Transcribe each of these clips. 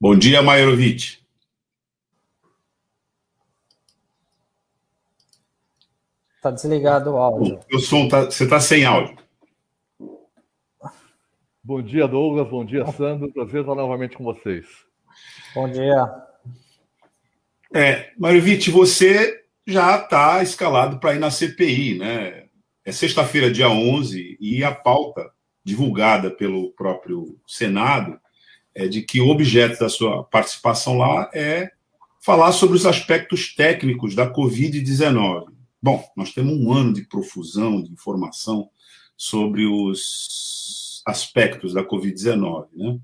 Bom dia, Maiorovic. Está desligado o áudio. O som tá, você está sem áudio. Bom dia, Douglas. Bom dia, Sandro. Prazer estar novamente com vocês. Bom dia. É, Maiorovic, você já está escalado para ir na CPI, né? É sexta-feira, dia 11, e a pauta divulgada pelo próprio Senado é de que o objeto da sua participação lá é falar sobre os aspectos técnicos da Covid-19. Bom, nós temos um ano de profusão de informação sobre os aspectos da Covid-19. Né?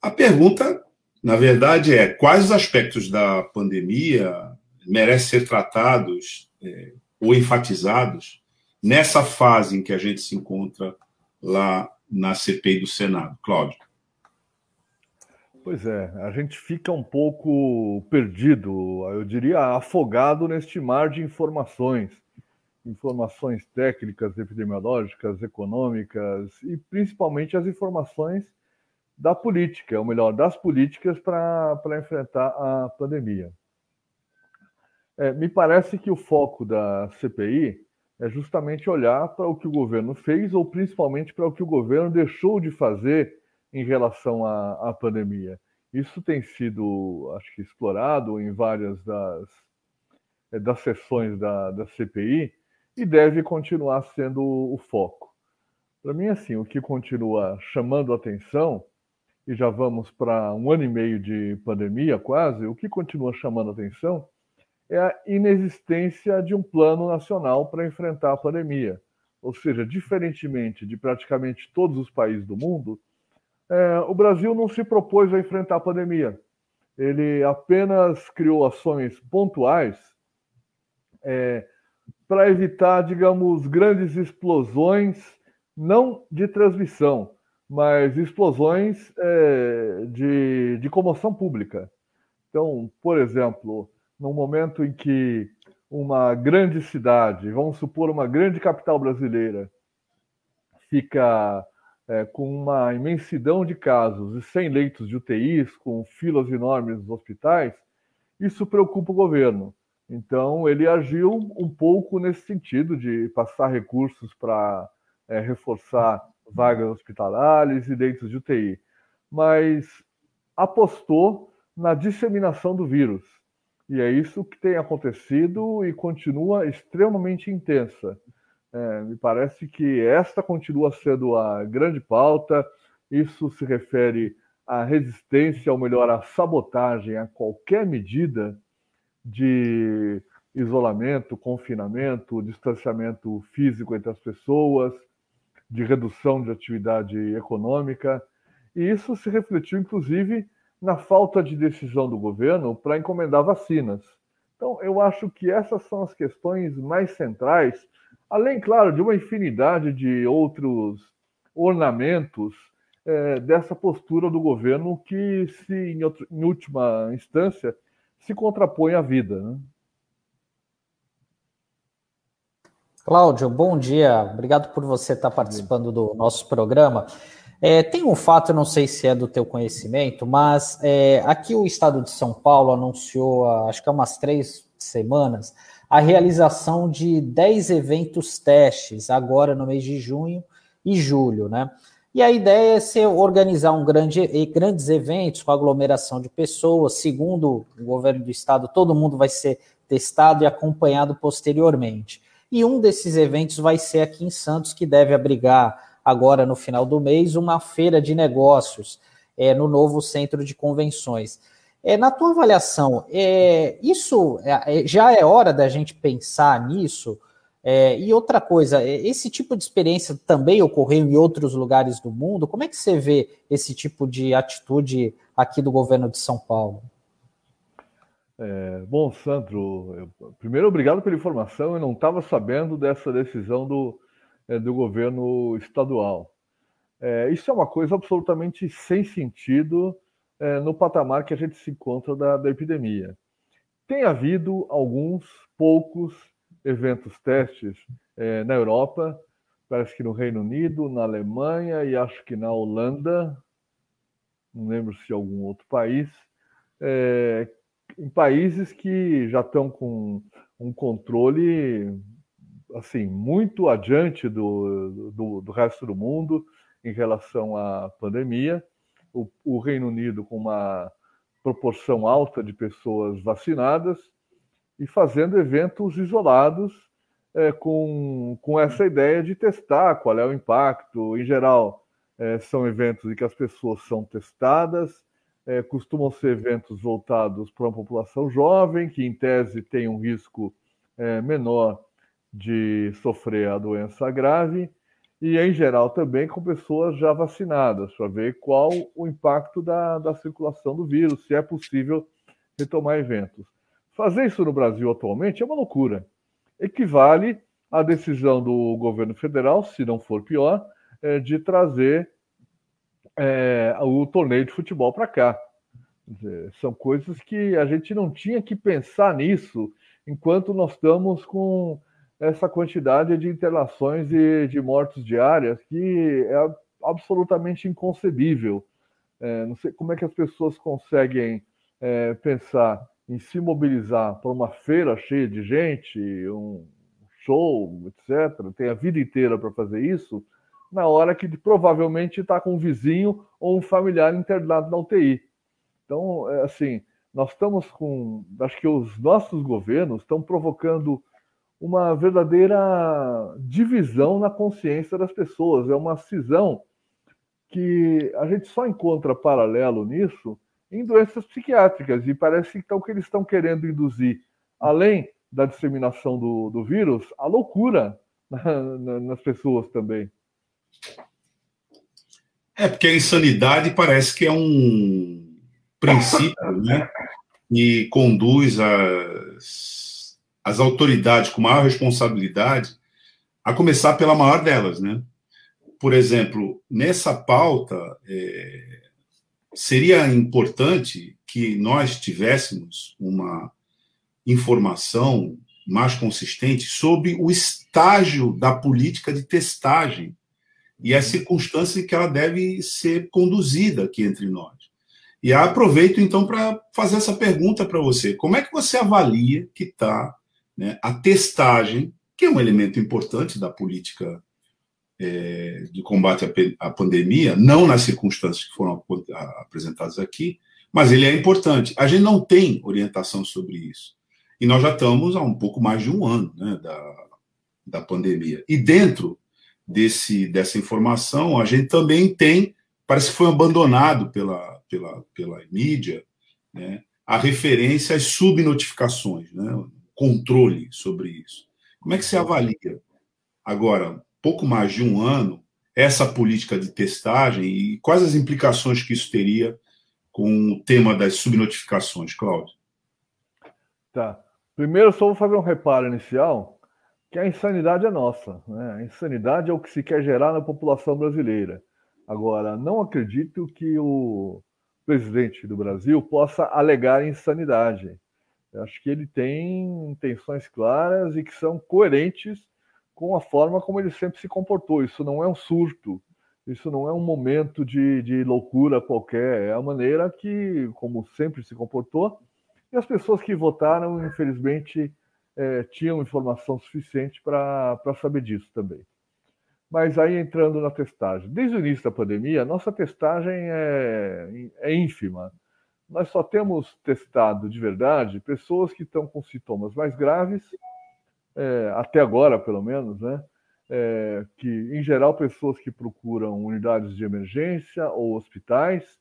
A pergunta, na verdade, é quais os aspectos da pandemia merecem ser tratados é, ou enfatizados nessa fase em que a gente se encontra lá na CPI do Senado. Cláudio. Pois é, a gente fica um pouco perdido, eu diria afogado neste mar de informações, informações técnicas, epidemiológicas, econômicas e principalmente as informações da política, ou melhor, das políticas para enfrentar a pandemia. É, me parece que o foco da CPI é justamente olhar para o que o governo fez ou principalmente para o que o governo deixou de fazer em relação à, à pandemia. Isso tem sido, acho que, explorado em várias das, eh, das sessões da, da CPI e deve continuar sendo o foco. Para mim, assim, o que continua chamando atenção, e já vamos para um ano e meio de pandemia quase, o que continua chamando atenção é a inexistência de um plano nacional para enfrentar a pandemia. Ou seja, diferentemente de praticamente todos os países do mundo, é, o Brasil não se propôs a enfrentar a pandemia. Ele apenas criou ações pontuais é, para evitar, digamos, grandes explosões, não de transmissão, mas explosões é, de, de comoção pública. Então, por exemplo, no momento em que uma grande cidade, vamos supor uma grande capital brasileira, fica é, com uma imensidão de casos e sem leitos de UTIs, com filas enormes nos hospitais, isso preocupa o governo. Então, ele agiu um pouco nesse sentido de passar recursos para é, reforçar vagas hospitalares e leitos de UTI, mas apostou na disseminação do vírus. E é isso que tem acontecido e continua extremamente intensa. É, me parece que esta continua sendo a grande pauta. Isso se refere à resistência, ou melhor, à sabotagem a qualquer medida de isolamento, confinamento, distanciamento físico entre as pessoas, de redução de atividade econômica. E isso se refletiu, inclusive, na falta de decisão do governo para encomendar vacinas. Então, eu acho que essas são as questões mais centrais Além, claro, de uma infinidade de outros ornamentos é, dessa postura do governo que, se em, outro, em última instância, se contrapõe à vida. Né? Cláudio, bom dia. Obrigado por você estar participando do nosso programa. É, tem um fato, não sei se é do teu conhecimento, mas é, aqui o Estado de São Paulo anunciou, acho que há umas três semanas, a realização de 10 eventos testes agora no mês de junho e julho, né? E a ideia é ser organizar um grande, grandes eventos com aglomeração de pessoas. Segundo o governo do estado, todo mundo vai ser testado e acompanhado posteriormente. E um desses eventos vai ser aqui em Santos, que deve abrigar agora no final do mês uma feira de negócios é, no novo centro de convenções. É, na tua avaliação, é, isso é, é, já é hora da gente pensar nisso? É, e outra coisa, é, esse tipo de experiência também ocorreu em outros lugares do mundo? Como é que você vê esse tipo de atitude aqui do governo de São Paulo? É, bom, Sandro, eu, primeiro obrigado pela informação. Eu não estava sabendo dessa decisão do, do governo estadual. É, isso é uma coisa absolutamente sem sentido é, no patamar que a gente se encontra da, da epidemia. Tem havido alguns poucos eventos testes é, na Europa, parece que no Reino Unido, na Alemanha e acho que na Holanda, não lembro se algum outro país, é, em países que já estão com um controle assim muito adiante do, do, do resto do mundo em relação à pandemia. O, o Reino Unido com uma proporção alta de pessoas vacinadas e fazendo eventos isolados é, com, com essa ideia de testar qual é o impacto. Em geral, é, são eventos em que as pessoas são testadas, é, costumam ser eventos voltados para uma população jovem, que em tese tem um risco é, menor de sofrer a doença grave, e em geral também com pessoas já vacinadas, para ver qual o impacto da, da circulação do vírus, se é possível retomar eventos. Fazer isso no Brasil atualmente é uma loucura. Equivale à decisão do governo federal, se não for pior, é, de trazer é, o torneio de futebol para cá. São coisas que a gente não tinha que pensar nisso enquanto nós estamos com essa quantidade de internações e de mortes diárias que é absolutamente inconcebível. É, não sei como é que as pessoas conseguem é, pensar em se mobilizar para uma feira cheia de gente, um show, etc., tem a vida inteira para fazer isso, na hora que provavelmente está com um vizinho ou um familiar internado na UTI. Então, é assim, nós estamos com. Acho que os nossos governos estão provocando uma verdadeira divisão na consciência das pessoas. É uma cisão que a gente só encontra paralelo nisso em doenças psiquiátricas. E parece que então, que eles estão querendo induzir, além da disseminação do, do vírus, a loucura na, na, nas pessoas também. É, porque a insanidade parece que é um princípio, né? E conduz as, as autoridades com maior responsabilidade a começar pela maior delas, né? Por exemplo, nessa pauta, é, seria importante que nós tivéssemos uma informação mais consistente sobre o estágio da política de testagem e as circunstâncias em que ela deve ser conduzida aqui entre nós. E aproveito então para fazer essa pergunta para você: como é que você avalia que está né, a testagem, que é um elemento importante da política é, de combate à, à, pandemia, não nas circunstâncias que foram apresentadas aqui, mas ele é importante. A gente não tem orientação sobre isso. E nós já estamos há um pouco mais de um ano né, da, da pandemia. E dentro desse, dessa informação, a gente também tem, parece que foi abandonado pela, pela, pela mídia, né, a referência às subnotificações, né, controle sobre isso. Como é que você avalia agora, pouco mais de um ano, essa política de testagem e quais as implicações que isso teria com o tema das subnotificações, Cláudio? Tá. Primeiro, só vou fazer um reparo inicial, que a insanidade é nossa. Né? A insanidade é o que se quer gerar na população brasileira. Agora, não acredito que o presidente do Brasil possa alegar insanidade. Eu acho que ele tem intenções claras e que são coerentes com a forma como ele sempre se comportou. Isso não é um surto, isso não é um momento de, de loucura qualquer, é a maneira que, como sempre se comportou, e as pessoas que votaram, infelizmente, é, tinham informação suficiente para saber disso também. Mas aí entrando na testagem. Desde o início da pandemia, nossa testagem é, é ínfima. Nós só temos testado de verdade pessoas que estão com sintomas mais graves é, até agora pelo menos, né? É, que em geral pessoas que procuram unidades de emergência ou hospitais,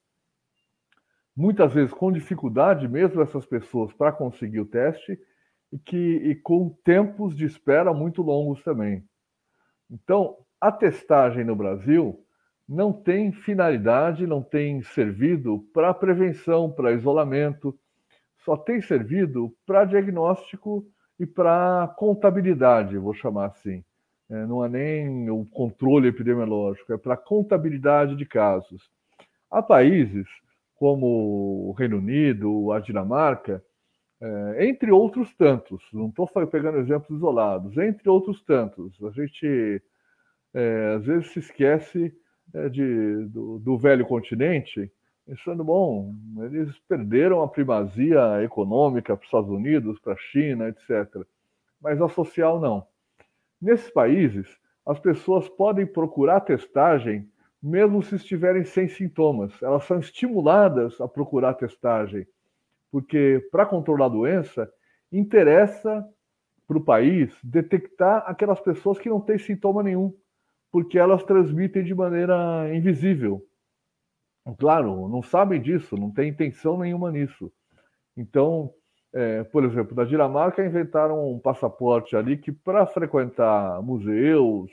muitas vezes com dificuldade mesmo essas pessoas para conseguir o teste e que e com tempos de espera muito longos também. Então, a testagem no Brasil não tem finalidade, não tem servido para prevenção, para isolamento, só tem servido para diagnóstico e para contabilidade, vou chamar assim. é, não é nem o controle epidemiológico, é para contabilidade de casos. Há países como o Reino Unido, a Dinamarca, é, entre outros tantos, não estou pegando exemplos isolados, entre outros tantos. A gente é, às vezes se esquece é, de, do, do, velho continente, pensando, bom, eles perderam a primazia econômica para os Estados Unidos, para a China, etc. Mas a social não. Nesses países, as pessoas podem procurar testagem mesmo se estiverem sem sintomas. Elas são estimuladas a procurar testagem, porque para controlar a doença, interessa para o país detectar aquelas pessoas que não têm sintoma nenhum, porque elas transmitem de maneira invisível. Claro, não sabem disso, não tem intenção nenhuma nisso. Então, é, por exemplo, na Dinamarca inventaram um passaporte ali que para frequentar museus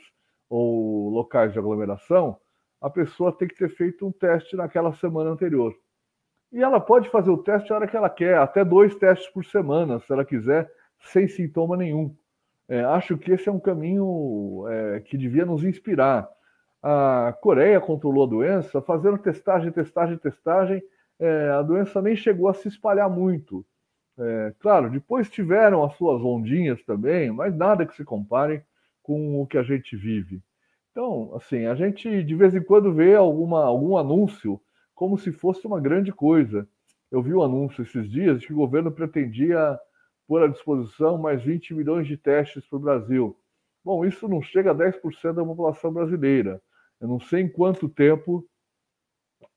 ou locais de aglomeração, a pessoa tem que ter feito um teste naquela semana anterior. E ela pode fazer o teste a hora que ela quer, até dois testes por semana, se ela quiser, sem sintoma nenhum. É, acho que esse é um caminho é, que devia nos inspirar. A Coreia controlou a doença fazendo testagem, testagem, testagem. É, a doença nem chegou a se espalhar muito. É, claro, depois tiveram as suas ondinhas também, mas nada que se compare com o que a gente vive. Então, assim, a gente de vez em quando vê alguma, algum anúncio como se fosse uma grande coisa. Eu vi um anúncio esses dias de que o governo pretendia pôr à disposição mais 20 milhões de testes para o Brasil. Bom, isso não chega a 10% da população brasileira. Eu não sei em quanto tempo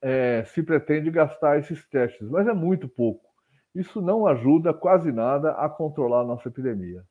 é, se pretende gastar esses testes, mas é muito pouco. Isso não ajuda quase nada a controlar a nossa epidemia.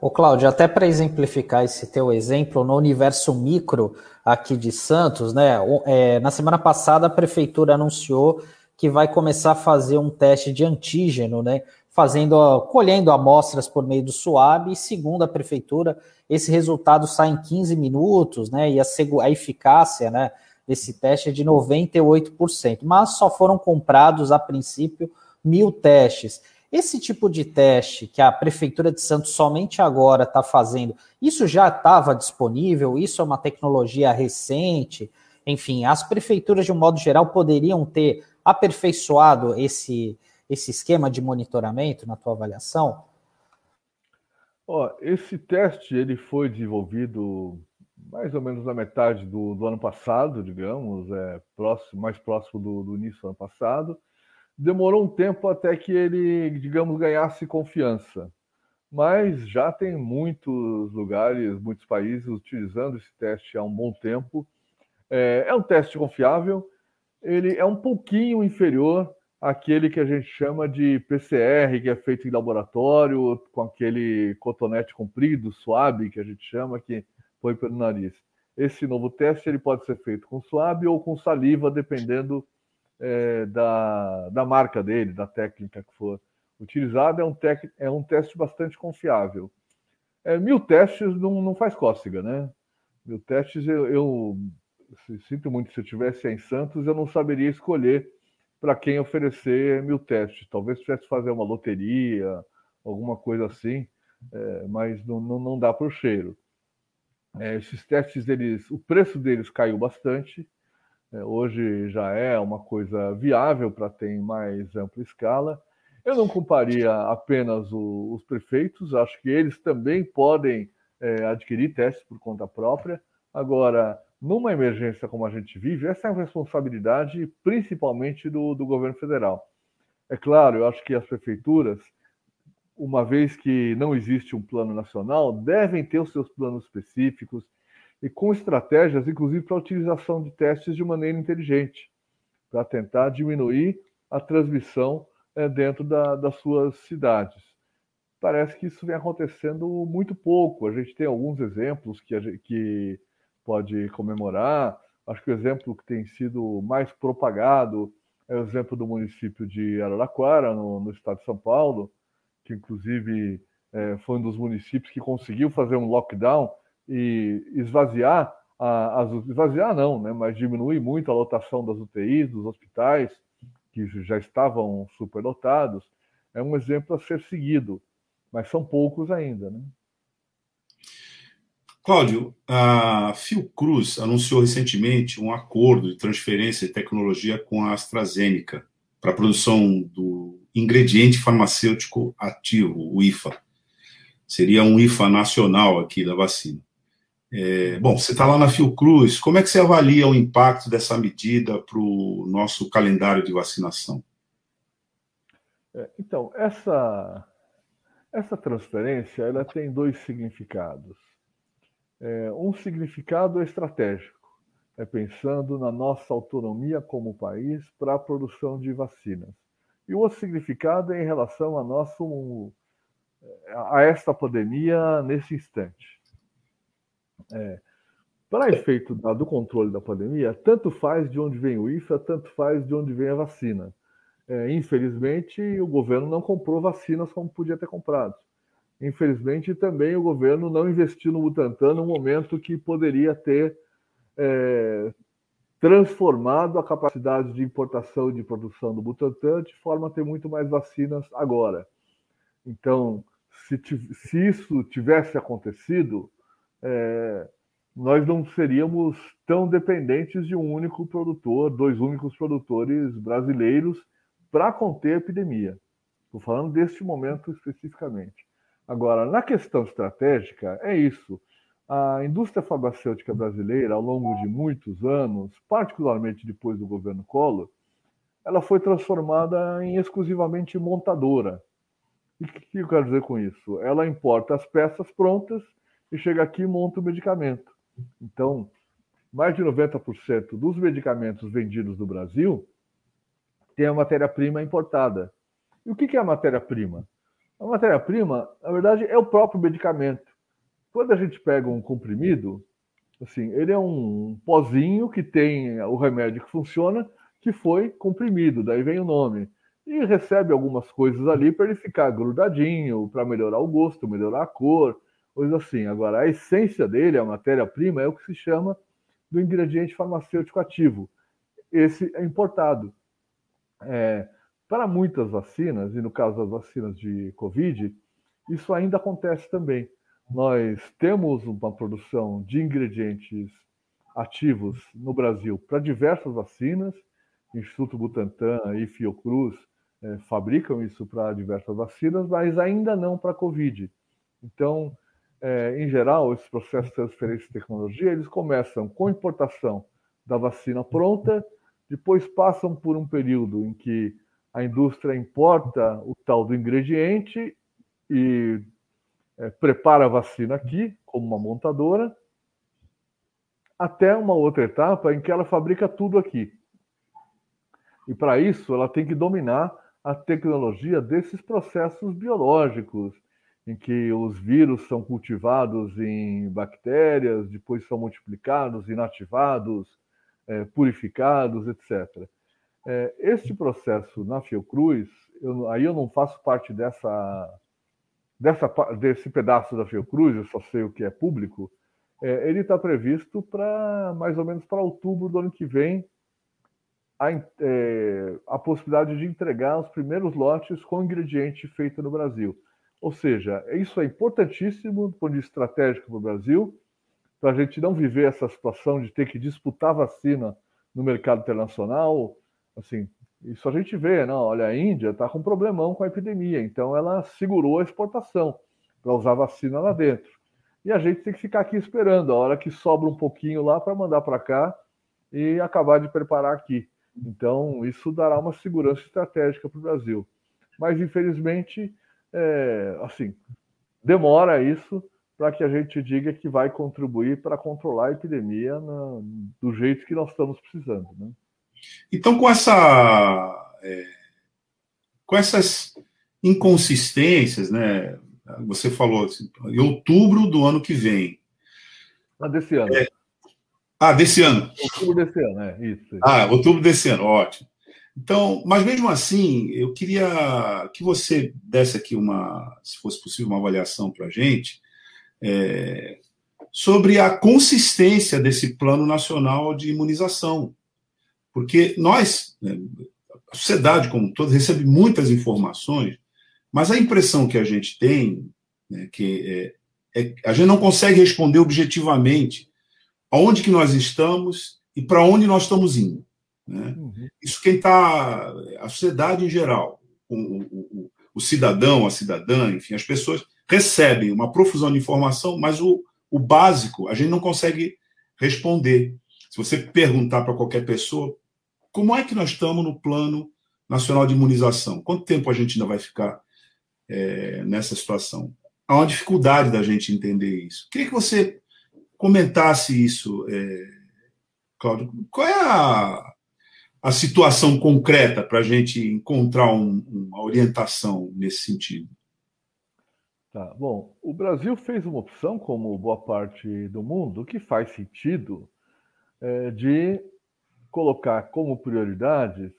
Ô Cláudio, até para exemplificar esse teu exemplo, no universo micro aqui de Santos, né? É, na semana passada a prefeitura anunciou que vai começar a fazer um teste de antígeno, né? Fazendo, colhendo amostras por meio do SUAB, e segundo a prefeitura, esse resultado sai em 15 minutos, né? E a, a eficácia né, desse teste é de 98%, mas só foram comprados a princípio mil testes. Esse tipo de teste que a Prefeitura de Santos somente agora está fazendo, isso já estava disponível? Isso é uma tecnologia recente? Enfim, as prefeituras, de um modo geral, poderiam ter aperfeiçoado esse, esse esquema de monitoramento na tua avaliação? Ó, esse teste ele foi desenvolvido mais ou menos na metade do, do ano passado, digamos, é, próximo, mais próximo do, do início do ano passado demorou um tempo até que ele, digamos, ganhasse confiança. Mas já tem muitos lugares, muitos países utilizando esse teste há um bom tempo. É, é um teste confiável, ele é um pouquinho inferior àquele que a gente chama de PCR, que é feito em laboratório, com aquele cotonete comprido, suave, que a gente chama, que põe pelo nariz. Esse novo teste ele pode ser feito com suave ou com saliva, dependendo é, da, da marca dele, da técnica que for utilizada, é um, é um teste bastante confiável. É, mil testes não, não faz cócega, né? Mil testes eu, eu sinto muito, se eu estivesse em Santos, eu não saberia escolher para quem oferecer mil testes. Talvez tivesse fazer uma loteria, alguma coisa assim, é, mas não, não, não dá por cheiro. É, esses testes, eles, o preço deles caiu bastante, é, hoje já é uma coisa viável para ter em mais ampla escala. Eu não culparia apenas o, os prefeitos, acho que eles também podem é, adquirir testes por conta própria. Agora, numa emergência como a gente vive, essa é a responsabilidade principalmente do, do governo federal. É claro, eu acho que as prefeituras, uma vez que não existe um plano nacional, devem ter os seus planos específicos, e com estratégias, inclusive, para a utilização de testes de maneira inteligente, para tentar diminuir a transmissão é, dentro da, das suas cidades. Parece que isso vem acontecendo muito pouco. A gente tem alguns exemplos que, gente, que pode comemorar. Acho que o exemplo que tem sido mais propagado é o exemplo do município de Araraquara, no, no estado de São Paulo, que inclusive é, foi um dos municípios que conseguiu fazer um lockdown e esvaziar as esvaziar não, né, mas diminuir muito a lotação das UTIs, dos hospitais que já estavam superlotados, é um exemplo a ser seguido, mas são poucos ainda, né? Cláudio, a Fiocruz anunciou recentemente um acordo de transferência de tecnologia com a AstraZeneca para a produção do ingrediente farmacêutico ativo, o IFA. Seria um IFA nacional aqui da vacina. É, bom, você está lá na Fiocruz, como é que você avalia o impacto dessa medida para o nosso calendário de vacinação? É, então, essa, essa transferência ela tem dois significados. É, um significado estratégico, é pensando na nossa autonomia como país para a produção de vacinas. E o outro significado é em relação a nosso a esta pandemia nesse instante. É, para efeito do controle da pandemia, tanto faz de onde vem o IFA, tanto faz de onde vem a vacina. É, infelizmente, o governo não comprou vacinas como podia ter comprado. Infelizmente, também o governo não investiu no Butantan no momento que poderia ter é, transformado a capacidade de importação e de produção do Butantan de forma a ter muito mais vacinas agora. Então, se, se isso tivesse acontecido, é, nós não seríamos tão dependentes de um único produtor, dois únicos produtores brasileiros para conter a epidemia. Estou falando deste momento especificamente. Agora, na questão estratégica, é isso. A indústria farmacêutica brasileira, ao longo de muitos anos, particularmente depois do governo Collor, ela foi transformada em exclusivamente montadora. E o que eu quero dizer com isso? Ela importa as peças prontas e chega aqui e monta o medicamento. Então, mais de 90% dos medicamentos vendidos no Brasil tem a matéria-prima importada. E o que é a matéria-prima? A matéria-prima, na verdade, é o próprio medicamento. Quando a gente pega um comprimido, assim, ele é um pozinho que tem o remédio que funciona, que foi comprimido, daí vem o nome. E recebe algumas coisas ali para ele ficar grudadinho, para melhorar o gosto, melhorar a cor, coisa assim. Agora, a essência dele, a matéria-prima, é o que se chama do ingrediente farmacêutico ativo. Esse é importado. É, para muitas vacinas, e no caso das vacinas de Covid, isso ainda acontece também. Nós temos uma produção de ingredientes ativos no Brasil para diversas vacinas, Instituto Butantan e Fiocruz é, fabricam isso para diversas vacinas, mas ainda não para Covid. Então, é, em geral, esses processos de transferência de tecnologia, eles começam com importação da vacina pronta, depois passam por um período em que a indústria importa o tal do ingrediente e é, prepara a vacina aqui, como uma montadora, até uma outra etapa em que ela fabrica tudo aqui. E para isso, ela tem que dominar a tecnologia desses processos biológicos, em que os vírus são cultivados em bactérias, depois são multiplicados, inativados, é, purificados, etc. É, este processo na Fiocruz, eu, aí eu não faço parte dessa, dessa, desse pedaço da Fiocruz, eu só sei o que é público. É, ele está previsto para mais ou menos para outubro do ano que vem a, é, a possibilidade de entregar os primeiros lotes com ingrediente feito no Brasil. Ou seja, isso é importantíssimo do ponto de vista estratégico para o Brasil, para a gente não viver essa situação de ter que disputar vacina no mercado internacional, Assim, isso a gente vê, não, olha, a Índia está com problemão com a epidemia, então ela segurou a exportação para usar vacina lá dentro. E a gente tem que ficar aqui esperando a hora que sobra um pouquinho lá para mandar para cá e acabar de preparar aqui. Então, isso dará uma segurança estratégica para o Brasil. Mas, infelizmente, é, assim, demora isso para que a gente diga que vai contribuir para controlar a epidemia na, do jeito que nós estamos precisando. Né? Então, com essa. É, com essas inconsistências, né? Você falou assim, em outubro do ano que vem. Ah, desse ano. É, ah, desse ano. Outubro desse ano, é isso. Ah, outubro desse ano, ótimo. Então, mas mesmo assim, eu queria que você desse aqui uma, se fosse possível, uma avaliação para a gente é, sobre a consistência desse plano nacional de imunização. Porque nós, né, a sociedade como um todo, recebe muitas informações, mas a impressão que a gente tem, né, que é, é, a gente não consegue responder objetivamente aonde que nós estamos e para onde nós estamos indo. Né? Uhum. Isso quem está, a sociedade em geral, o, o, o, cidadão, a cidadã, enfim, as pessoas recebem uma profusão de informação, mas o, o básico a gente não consegue responder. Se você perguntar para qualquer pessoa, como é que nós estamos no plano nacional de imunização? Quanto tempo a gente ainda vai ficar é, nessa situação? Há uma dificuldade da gente entender isso. Queria que você comentasse isso, é, Cláudio. Qual é a, a situação concreta para a gente encontrar um, uma orientação nesse sentido? Tá, bom, o Brasil fez uma opção, como boa parte do mundo, que faz sentido, é, de colocar como prioridades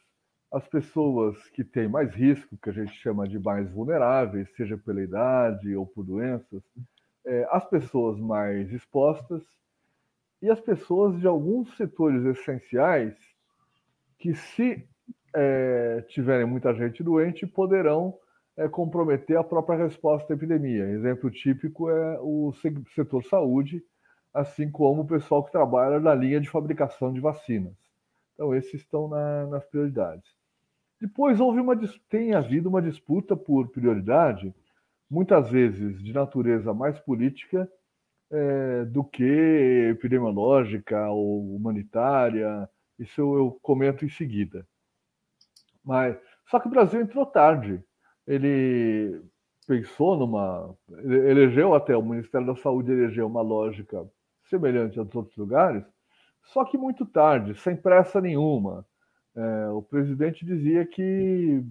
as pessoas que têm mais risco, que a gente chama de mais vulneráveis, seja pela idade ou por doenças, é, as pessoas mais expostas e as pessoas de alguns setores essenciais que, se é, tiverem muita gente doente, poderão é, comprometer a própria resposta à epidemia. Exemplo típico é o setor saúde, assim como o pessoal que trabalha na linha de fabricação de vacinas. Então, esses estão na, nas prioridades. Depois houve uma tem havido uma disputa por prioridade, muitas vezes de natureza mais política é, do que epidemiológica ou humanitária, isso eu, eu comento em seguida. Mas só que o Brasil entrou tarde. Ele pensou numa, elegeu até o Ministério da Saúde elegeu uma lógica semelhante a dos outros lugares, só que muito tarde, sem pressa nenhuma. É, o presidente dizia que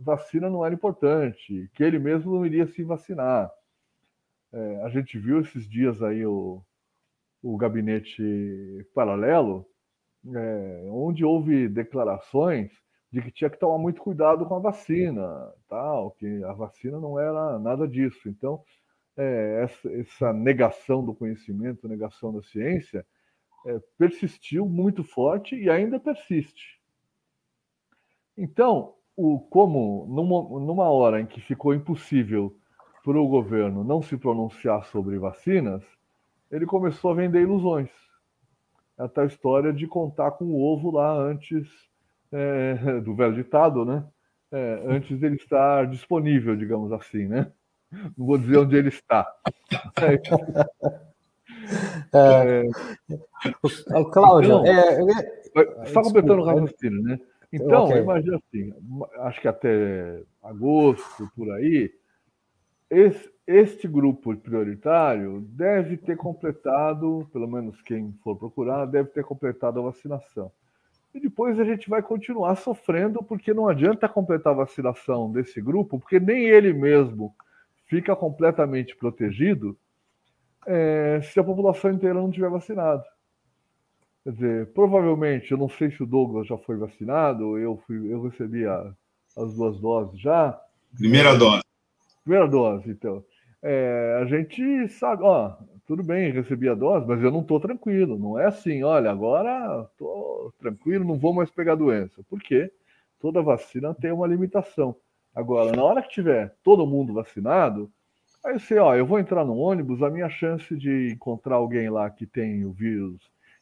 vacina não era importante, que ele mesmo não iria se vacinar. É, a gente viu esses dias aí o, o gabinete paralelo é, onde houve declarações de que tinha que tomar muito cuidado com a vacina, tal, que a vacina não era nada disso. Então, é, essa, essa, negação do conhecimento, negação da ciência, é, persistiu muito forte e ainda persiste. Então, o, como numa, numa hora em que ficou impossível para o governo não se pronunciar sobre vacinas, ele começou a vender ilusões a tal história de contar com o ovo lá antes é, do velho ditado, né? É, antes dele estar disponível, digamos assim, né? Não vou dizer onde ele está. É, é, Cláudio, então, é, só completando o raciocínio, né? Então, okay. imagina assim, acho que até agosto, por aí, esse, este grupo prioritário deve ter completado, pelo menos quem for procurar, deve ter completado a vacinação. E depois a gente vai continuar sofrendo, porque não adianta completar a vacinação desse grupo, porque nem ele mesmo fica completamente protegido é, se a população inteira não tiver vacinado. Quer dizer, provavelmente, eu não sei se o Douglas já foi vacinado, eu, fui, eu recebi a, as duas doses já. Primeira dose. Primeira dose, então é, a gente sabe, ó, tudo bem, recebi a dose, mas eu não estou tranquilo. Não é assim, olha, agora estou tranquilo, não vou mais pegar doença. Por quê? Toda vacina tem uma limitação. Agora, na hora que tiver todo mundo vacinado, aí você, ó, eu vou entrar no ônibus, a minha chance de encontrar alguém lá que tem o vírus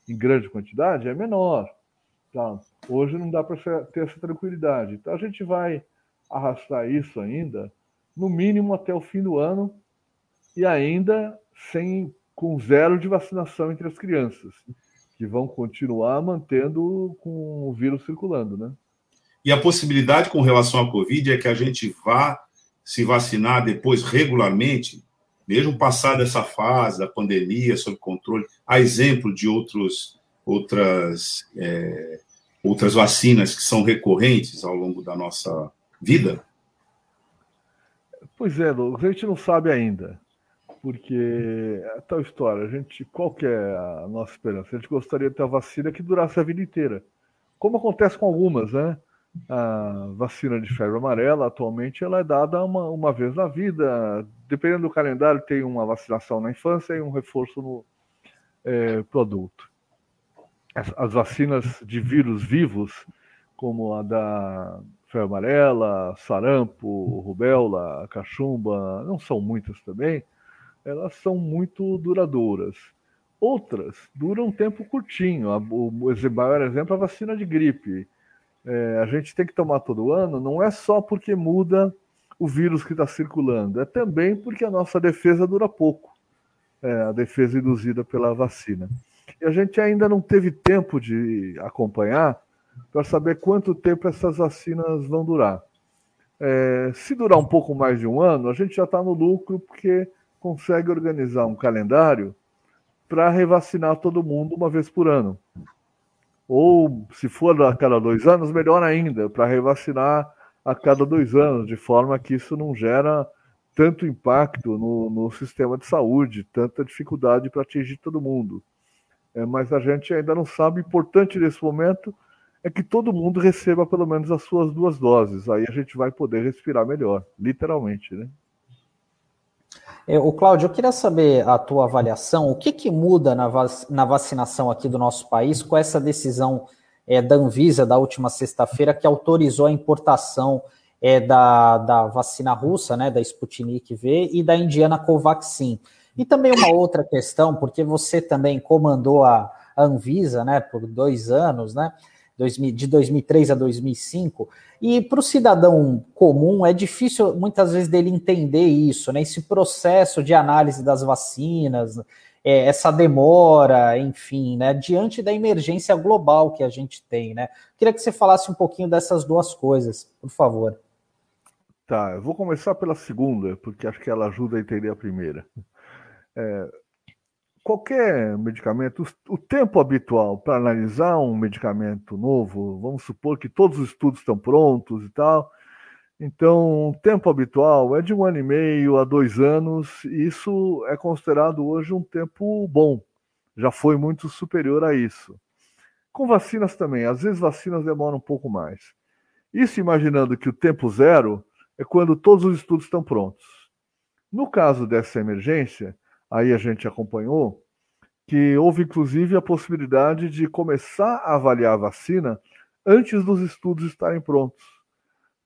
em grande quantidade é menor. Tá? Hoje não dá para ter essa tranquilidade. Então a gente vai arrastar isso ainda, no mínimo até o fim do ano, e ainda sem com zero de vacinação entre as crianças, que vão continuar mantendo com o vírus circulando, né? E a possibilidade com relação à Covid é que a gente vá se vacinar depois regularmente, mesmo passada essa fase da pandemia, sob controle, a exemplo de outros, outras, é, outras vacinas que são recorrentes ao longo da nossa vida? Pois é, a gente não sabe ainda porque é tal história, a gente, qual que é a nossa esperança? A gente gostaria de ter a vacina que durasse a vida inteira, como acontece com algumas, né? A vacina de febre amarela, atualmente, ela é dada uma, uma vez na vida, dependendo do calendário, tem uma vacinação na infância e um reforço no é, produto. As, as vacinas de vírus vivos, como a da febre amarela, sarampo, rubéola, cachumba, não são muitas também, elas são muito duradouras. Outras duram um tempo curtinho. O, maior exemplo é a vacina de gripe. É, a gente tem que tomar todo ano, não é só porque muda o vírus que está circulando, é também porque a nossa defesa dura pouco, é, a defesa induzida pela vacina. E a gente ainda não teve tempo de acompanhar para saber quanto tempo essas vacinas vão durar. É, se durar um pouco mais de um ano, a gente já está no lucro porque consegue organizar um calendário para revacinar todo mundo uma vez por ano. Ou, se for a cada dois anos, melhor ainda, para revacinar a cada dois anos, de forma que isso não gera tanto impacto no, no sistema de saúde, tanta dificuldade para atingir todo mundo. É, mas a gente ainda não sabe. O importante nesse momento é que todo mundo receba pelo menos as suas duas doses. Aí a gente vai poder respirar melhor, literalmente, né? É, o Cláudio, eu queria saber a tua avaliação. O que, que muda na, vac na vacinação aqui do nosso país com essa decisão é, da Anvisa da última sexta-feira que autorizou a importação é, da, da vacina russa, né, da Sputnik V e da indiana Covaxin. E também uma outra questão, porque você também comandou a, a Anvisa, né, por dois anos, né, de 2003 a 2005, e para o cidadão comum é difícil muitas vezes dele entender isso, né? Esse processo de análise das vacinas, é, essa demora, enfim, né? Diante da emergência global que a gente tem, né? Queria que você falasse um pouquinho dessas duas coisas, por favor. Tá, eu vou começar pela segunda, porque acho que ela ajuda a entender a primeira. É, qualquer medicamento, o tempo habitual para analisar um medicamento novo, vamos supor que todos os estudos estão prontos e tal. Então, o tempo habitual é de um ano e meio a dois anos, e isso é considerado hoje um tempo bom. Já foi muito superior a isso. Com vacinas também, às vezes vacinas demoram um pouco mais. Isso imaginando que o tempo zero é quando todos os estudos estão prontos. No caso dessa emergência, aí a gente acompanhou, que houve inclusive a possibilidade de começar a avaliar a vacina antes dos estudos estarem prontos.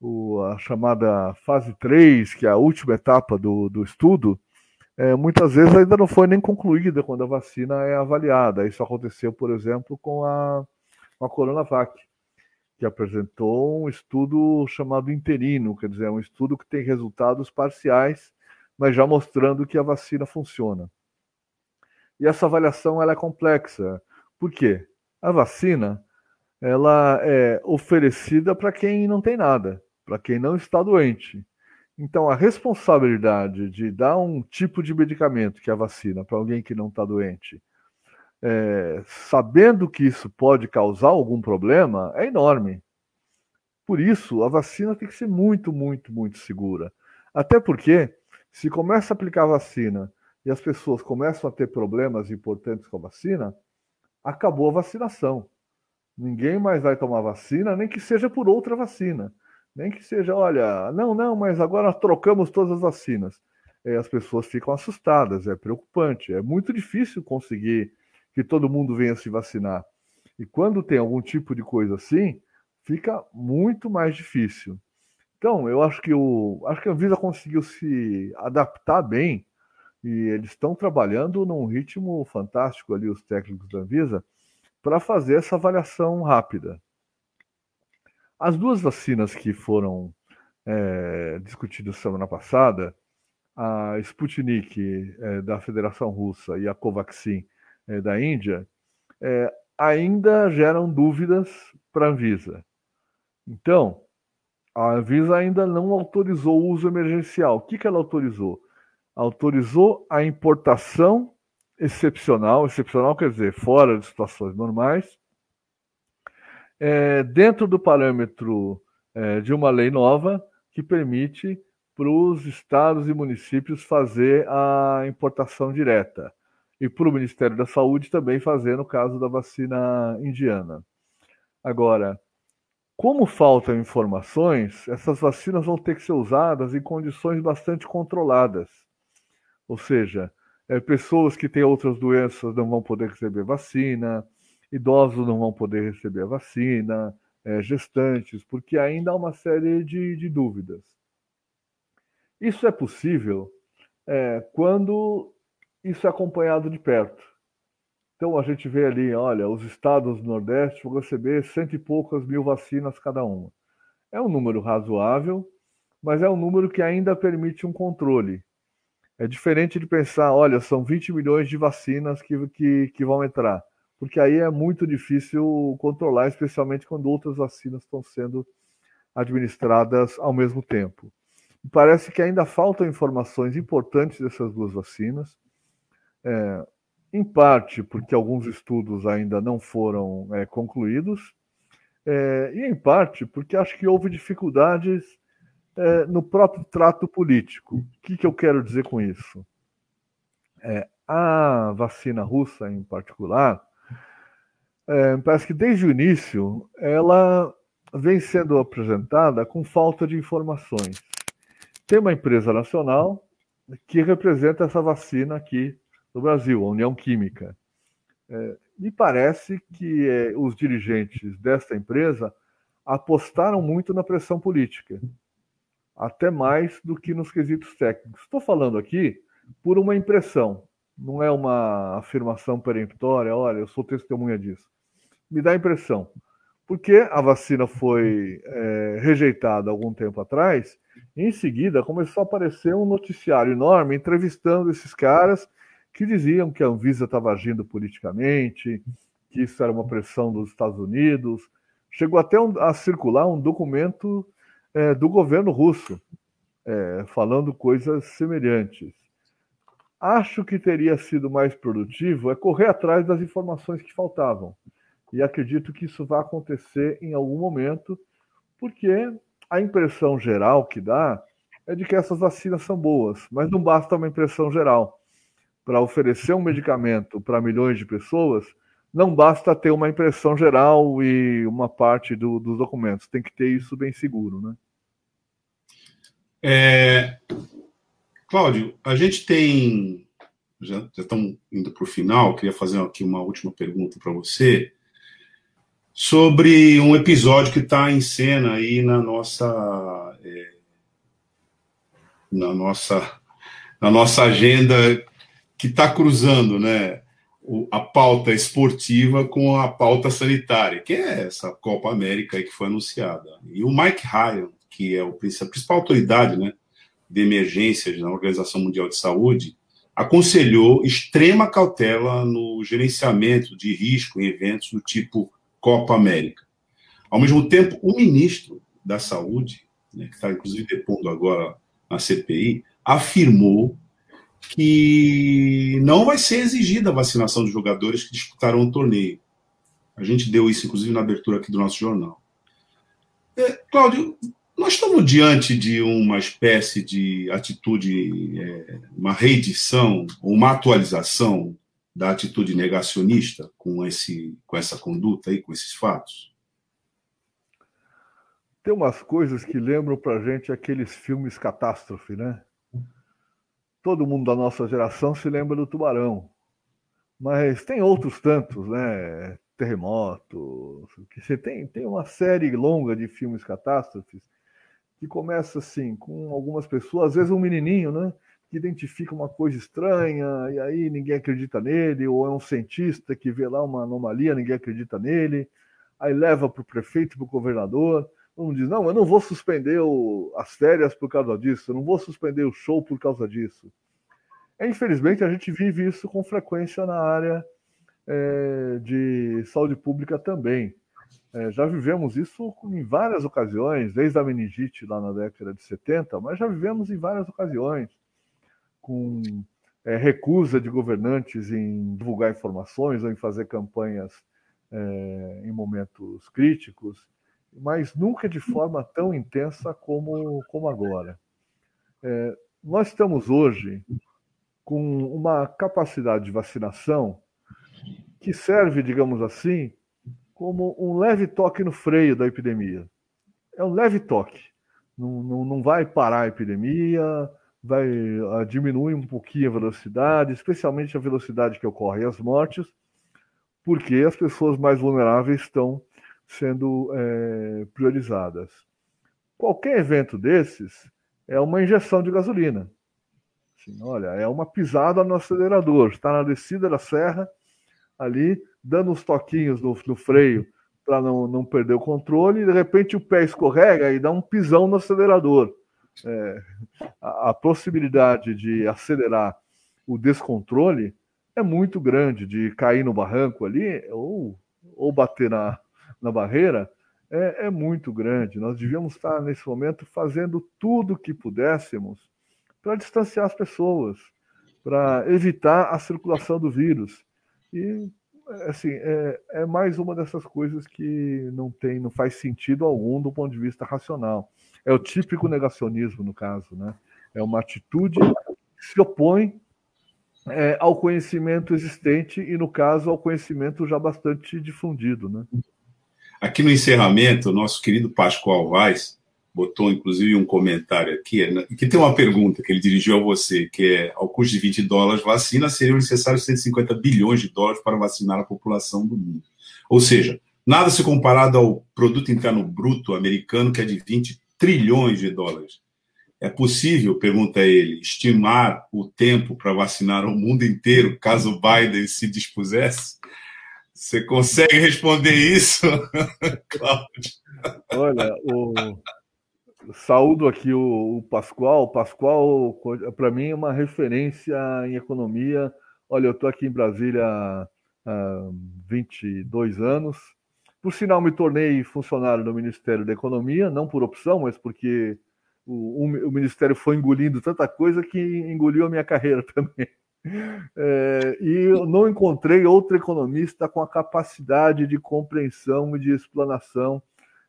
O, a chamada fase 3, que é a última etapa do, do estudo, é, muitas vezes ainda não foi nem concluída quando a vacina é avaliada. Isso aconteceu, por exemplo, com a, com a Coronavac, que apresentou um estudo chamado interino, quer dizer, um estudo que tem resultados parciais mas já mostrando que a vacina funciona. E essa avaliação ela é complexa. Por quê? A vacina ela é oferecida para quem não tem nada, para quem não está doente. Então, a responsabilidade de dar um tipo de medicamento, que é a vacina, para alguém que não está doente, é, sabendo que isso pode causar algum problema, é enorme. Por isso, a vacina tem que ser muito, muito, muito segura. Até porque se começa a aplicar vacina e as pessoas começam a ter problemas importantes com a vacina, acabou a vacinação. Ninguém mais vai tomar vacina, nem que seja por outra vacina. Nem que seja, olha, não, não, mas agora trocamos todas as vacinas. E as pessoas ficam assustadas, é preocupante. É muito difícil conseguir que todo mundo venha se vacinar. E quando tem algum tipo de coisa assim, fica muito mais difícil. Então, eu acho que o acho que a Anvisa conseguiu se adaptar bem e eles estão trabalhando num ritmo fantástico ali os técnicos da Anvisa para fazer essa avaliação rápida. As duas vacinas que foram é, discutidas semana passada, a Sputnik é, da Federação Russa e a Covaxin é, da Índia, é, ainda geram dúvidas para a Anvisa. Então, a Anvisa ainda não autorizou o uso emergencial. O que, que ela autorizou? Autorizou a importação excepcional, excepcional quer dizer fora de situações normais, é, dentro do parâmetro é, de uma lei nova que permite para os estados e municípios fazer a importação direta e para o Ministério da Saúde também fazer no caso da vacina indiana. Agora, como faltam informações, essas vacinas vão ter que ser usadas em condições bastante controladas. Ou seja, é, pessoas que têm outras doenças não vão poder receber vacina, idosos não vão poder receber vacina, é, gestantes, porque ainda há uma série de, de dúvidas. Isso é possível é, quando isso é acompanhado de perto. Então a gente vê ali, olha, os estados do Nordeste vão receber cento e poucas mil vacinas cada uma. É um número razoável, mas é um número que ainda permite um controle. É diferente de pensar, olha, são 20 milhões de vacinas que, que, que vão entrar, porque aí é muito difícil controlar, especialmente quando outras vacinas estão sendo administradas ao mesmo tempo. Parece que ainda faltam informações importantes dessas duas vacinas. É, em parte porque alguns estudos ainda não foram é, concluídos, é, e em parte porque acho que houve dificuldades é, no próprio trato político. O que, que eu quero dizer com isso? É, a vacina russa, em particular, é, parece que desde o início ela vem sendo apresentada com falta de informações. Tem uma empresa nacional que representa essa vacina aqui no Brasil, a União Química. É, me parece que é, os dirigentes desta empresa apostaram muito na pressão política, até mais do que nos quesitos técnicos. Estou falando aqui por uma impressão, não é uma afirmação peremptória, olha, eu sou testemunha disso. Me dá a impressão. Porque a vacina foi é, rejeitada algum tempo atrás, em seguida começou a aparecer um noticiário enorme entrevistando esses caras que diziam que a Anvisa estava agindo politicamente, que isso era uma pressão dos Estados Unidos. Chegou até um, a circular um documento é, do governo russo é, falando coisas semelhantes. Acho que teria sido mais produtivo é correr atrás das informações que faltavam. E acredito que isso vai acontecer em algum momento, porque a impressão geral que dá é de que essas vacinas são boas, mas não basta uma impressão geral para oferecer um medicamento para milhões de pessoas, não basta ter uma impressão geral e uma parte do, dos documentos, tem que ter isso bem seguro, né? É... Cláudio, a gente tem. Já, já estamos indo para o final, queria fazer aqui uma última pergunta para você sobre um episódio que está em cena aí na nossa. É... na nossa na nossa agenda que está cruzando né, a pauta esportiva com a pauta sanitária, que é essa Copa América que foi anunciada. E o Mike Ryan, que é o, a principal autoridade né, de emergências na Organização Mundial de Saúde, aconselhou extrema cautela no gerenciamento de risco em eventos do tipo Copa América. Ao mesmo tempo, o ministro da Saúde, né, que está inclusive depondo agora na CPI, afirmou que não vai ser exigida a vacinação de jogadores que disputarão o torneio. A gente deu isso, inclusive, na abertura aqui do nosso jornal. É, Cláudio, nós estamos diante de uma espécie de atitude, é, uma reedição, uma atualização da atitude negacionista com, esse, com essa conduta aí, com esses fatos? Tem umas coisas que lembram para gente aqueles filmes catástrofe, né? Todo mundo da nossa geração se lembra do Tubarão. Mas tem outros tantos, né? Terremotos, que você tem, tem uma série longa de filmes catástrofes que começa assim, com algumas pessoas, às vezes um menininho, né? Que identifica uma coisa estranha e aí ninguém acredita nele, ou é um cientista que vê lá uma anomalia, ninguém acredita nele, aí leva para o prefeito, para o governador, um diz, não, eu não vou suspender o, as férias por causa disso, eu não vou suspender o show por causa disso. É, infelizmente, a gente vive isso com frequência na área é, de saúde pública também. É, já vivemos isso em várias ocasiões, desde a meningite lá na década de 70, mas já vivemos em várias ocasiões, com é, recusa de governantes em divulgar informações ou em fazer campanhas é, em momentos críticos mas nunca de forma tão intensa como, como agora. É, nós estamos hoje com uma capacidade de vacinação que serve, digamos assim, como um leve toque no freio da epidemia. É um leve toque. Não, não, não vai parar a epidemia, vai uh, diminuir um pouquinho a velocidade, especialmente a velocidade que ocorre as mortes, porque as pessoas mais vulneráveis estão sendo é, priorizadas. Qualquer evento desses é uma injeção de gasolina. Assim, olha, é uma pisada no acelerador, está na descida da serra, ali, dando uns toquinhos no, no freio para não, não perder o controle, e de repente o pé escorrega e dá um pisão no acelerador. É, a, a, possibilidade de acelerar o descontrole é muito grande, de cair no barranco ali, ou, ou bater na, na barreira, é, é muito grande. Nós devíamos estar, nesse momento, fazendo tudo o que pudéssemos para distanciar as pessoas, para evitar a circulação do vírus. E assim, é, é mais uma dessas coisas que não tem, não faz sentido algum do ponto de vista racional. É o típico negacionismo, no caso, né? É uma atitude que se opõe é, ao conhecimento existente e, no caso, ao conhecimento já bastante difundido, né? Aqui no encerramento, o nosso querido Pascoal Vaz botou inclusive um comentário aqui, né, que tem uma pergunta que ele dirigiu a você, que é, ao custo de 20 dólares, vacina seriam necessários 150 bilhões de dólares para vacinar a população do mundo. Ou seja, nada se comparado ao produto interno bruto americano, que é de 20 trilhões de dólares. É possível, pergunta ele, estimar o tempo para vacinar o mundo inteiro, caso Biden se dispusesse? Você consegue responder isso, Cláudio? Olha, o, saúdo aqui o, o Pascoal. O Pascoal, para mim, é uma referência em economia. Olha, eu estou aqui em Brasília há 22 anos. Por sinal, me tornei funcionário do Ministério da Economia, não por opção, mas porque o, o, o Ministério foi engolindo tanta coisa que engoliu a minha carreira também. É, e eu não encontrei outro economista com a capacidade de compreensão e de explanação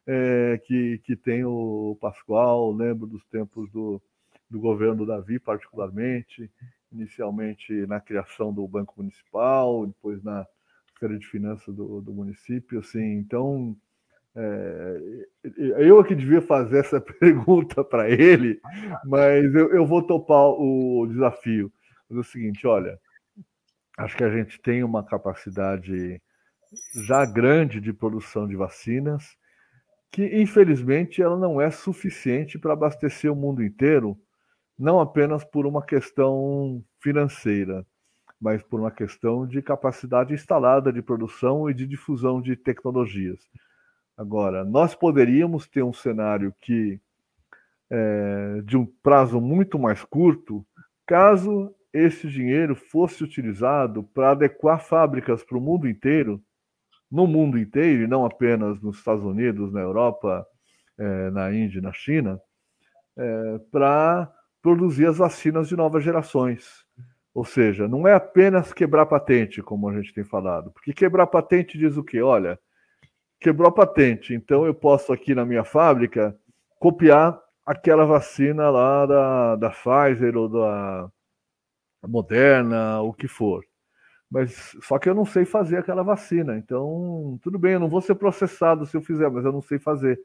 é, que, que tem o Pascoal, lembro dos tempos do, do governo Davi, particularmente, inicialmente na criação do Banco Municipal, depois na Feira de Finanças do, do município, assim, então é, eu que devia fazer essa pergunta para ele, mas eu, eu, vou topar o desafio. Mas é o seguinte, olha, acho que a gente tem uma capacidade já grande de produção de vacinas, que infelizmente ela não é suficiente para abastecer o mundo inteiro, não apenas por uma questão financeira, mas por uma questão de capacidade instalada de produção e de difusão de tecnologias. Agora, nós poderíamos ter um cenário que, é, de um prazo muito mais curto, caso esse dinheiro fosse utilizado para adequar fábricas para o mundo inteiro no mundo inteiro, e não apenas nos Estados Unidos, na Europa, é, na Índia, na China, é, para produzir as vacinas de novas gerações. Ou seja, não é apenas quebrar patente, como a gente tem falado, porque quebrar patente diz o quê? Olha, quebrou a patente, então eu posso aqui na minha fábrica copiar aquela vacina lá da, da Pfizer ou da Moderna, o que for mas só que eu não sei fazer aquela vacina. Então, tudo bem, eu não vou ser processado se eu fizer, mas eu não sei fazer.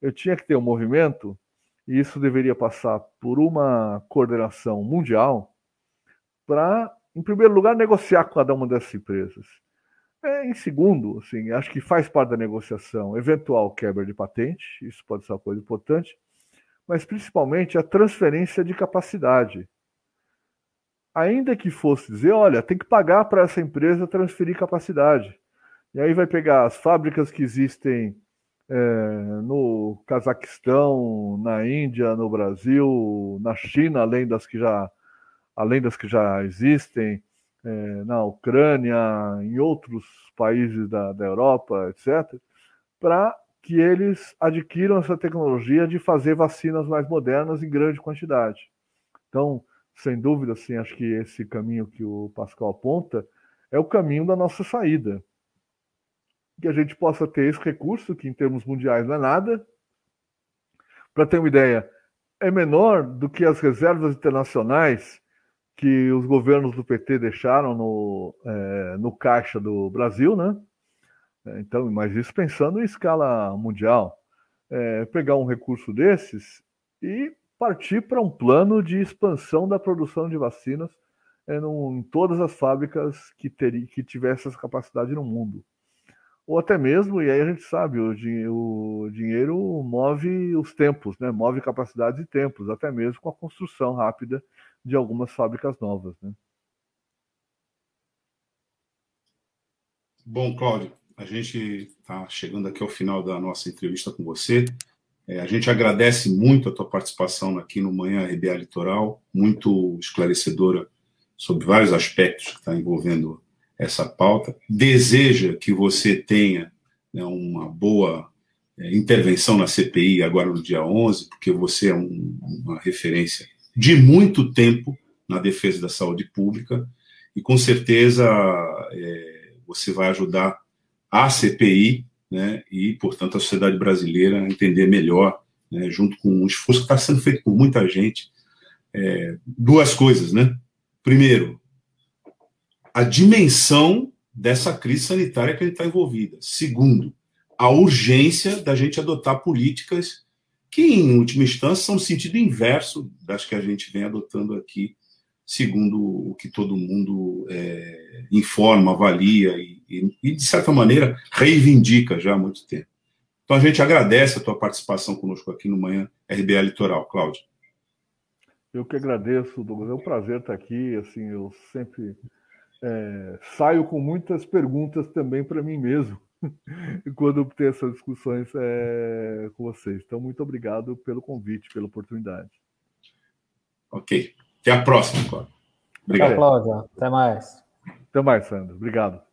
Eu tinha que ter um movimento, e isso deveria passar por uma coordenação mundial para, em primeiro lugar, negociar com cada uma dessas empresas. É, em segundo, assim, acho que faz parte da negociação eventual quebra de patente, isso pode ser uma coisa importante, mas principalmente a transferência de capacidade ainda que fosse dizer, olha, tem que pagar para essa empresa transferir capacidade. E aí vai pegar as fábricas que existem é, no Cazaquistão, na Índia, no Brasil, na China, além das que já, além das que já existem, é, na Ucrânia, em outros países da, da Europa, etc., para que eles adquiram essa tecnologia de fazer vacinas mais modernas em grande quantidade. Então, sem dúvida, assim, acho que esse caminho que o Pascal aponta é o caminho da nossa saída. Que a gente possa ter esse recurso, que em termos mundiais não é nada. Para ter uma ideia, é menor do que as reservas internacionais que os governos do PT deixaram no, é, no caixa do Brasil, né? Então, mas isso pensando em escala mundial. É, pegar um recurso desses e partir para um plano de expansão da produção de vacinas é, em todas as fábricas que, ter, que tivessem essa capacidade no mundo. ou até mesmo, e aí a gente sabe, o, o dinheiro move os tempos, né? move capacidades e tempos, até mesmo com a construção rápida de algumas fábricas novas. Né? Bom, Cláudio, a gente está chegando aqui ao final da nossa entrevista com você. É, a gente agradece muito a tua participação aqui no Manhã RBA Litoral, muito esclarecedora sobre vários aspectos que está envolvendo essa pauta, deseja que você tenha né, uma boa é, intervenção na CPI agora no dia 11, porque você é um, uma referência de muito tempo na defesa da saúde pública e com certeza é, você vai ajudar a CPI né, e, portanto, a sociedade brasileira entender melhor, né, junto com um esforço que está sendo feito por muita gente, é, duas coisas, né? Primeiro, a dimensão dessa crise sanitária que a gente está envolvida. Segundo, a urgência da gente adotar políticas que, em última instância, são no sentido inverso das que a gente vem adotando aqui, segundo o que todo mundo é, informa, avalia e, e, e, de certa maneira, reivindica já há muito tempo. Então, a gente agradece a tua participação conosco aqui no Manhã RBA Litoral. Cláudio. Eu que agradeço, Douglas. É um prazer estar aqui. Assim, eu sempre é, saio com muitas perguntas também para mim mesmo quando tenho essas discussões é, com vocês. Então, muito obrigado pelo convite, pela oportunidade. Ok. Até a próxima, Cláudio. Obrigado. Até, Cláudia. Até mais. Até mais, Sandro. Obrigado.